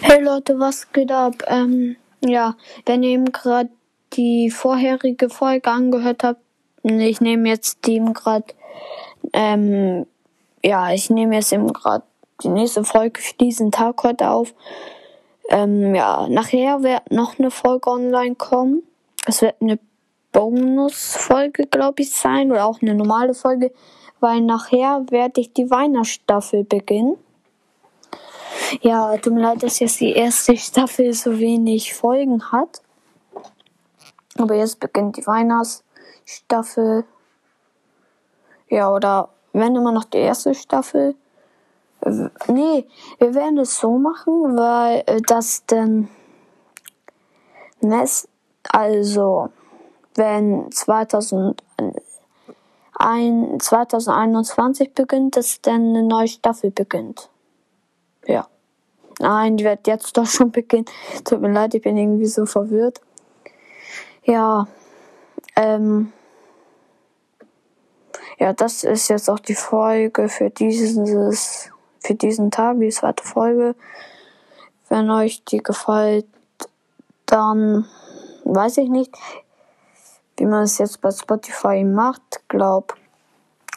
Hey Leute, was geht ab? Ähm, ja, wenn ihr eben gerade die vorherige Folge angehört habt, ich nehme jetzt die eben gerade, ähm, ja, ich nehme jetzt eben gerade die nächste Folge für diesen Tag heute auf. Ähm, ja, nachher wird noch eine Folge online kommen. Es wird eine Bonusfolge, glaube ich, sein oder auch eine normale Folge, weil nachher werde ich die Weihnachtsstaffel beginnen. Ja, tut mir leid, dass jetzt die erste Staffel so wenig Folgen hat. Aber jetzt beginnt die Weihnachtsstaffel. Ja, oder wenn immer noch die erste Staffel. Nee, wir werden es so machen, weil äh, das dann also wenn 2000, 2021 beginnt, dass dann eine neue Staffel beginnt. Ja. Nein, die wird jetzt doch schon beginnen. Tut mir leid, ich bin irgendwie so verwirrt. Ja. Ähm. Ja, das ist jetzt auch die Folge für dieses, für diesen Tag, die zweite Folge. Wenn euch die gefällt, dann weiß ich nicht, wie man es jetzt bei Spotify macht. Glaub,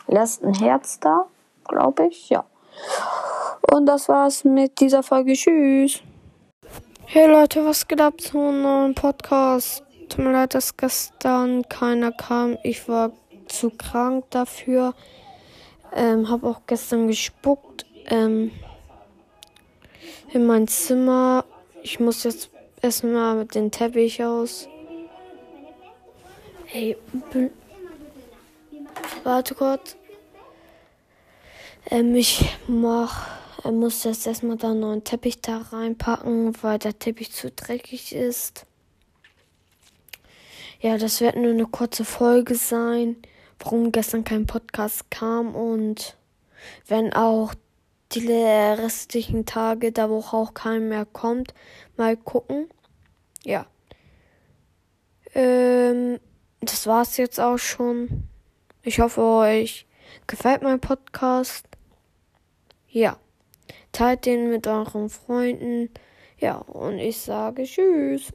lasst ein Herz da, glaube ich, ja. Und das war's mit dieser Folge. Tschüss. Hey Leute, was geht ab zu einem neuen Podcast? Tut mir leid, dass gestern keiner kam. Ich war zu krank dafür. Ähm, hab auch gestern gespuckt. Ähm, in mein Zimmer. Ich muss jetzt erstmal mit dem Teppich aus. Ey, warte kurz. Ähm, ich mach er muss jetzt erstmal da einen neuen Teppich da reinpacken, weil der Teppich zu dreckig ist. Ja, das wird nur eine kurze Folge sein, warum gestern kein Podcast kam und wenn auch die restlichen Tage der Woche auch kein mehr kommt, mal gucken. Ja. Ähm, das war's jetzt auch schon. Ich hoffe, euch gefällt mein Podcast. Ja. Teilt den mit euren Freunden. Ja, und ich sage Tschüss.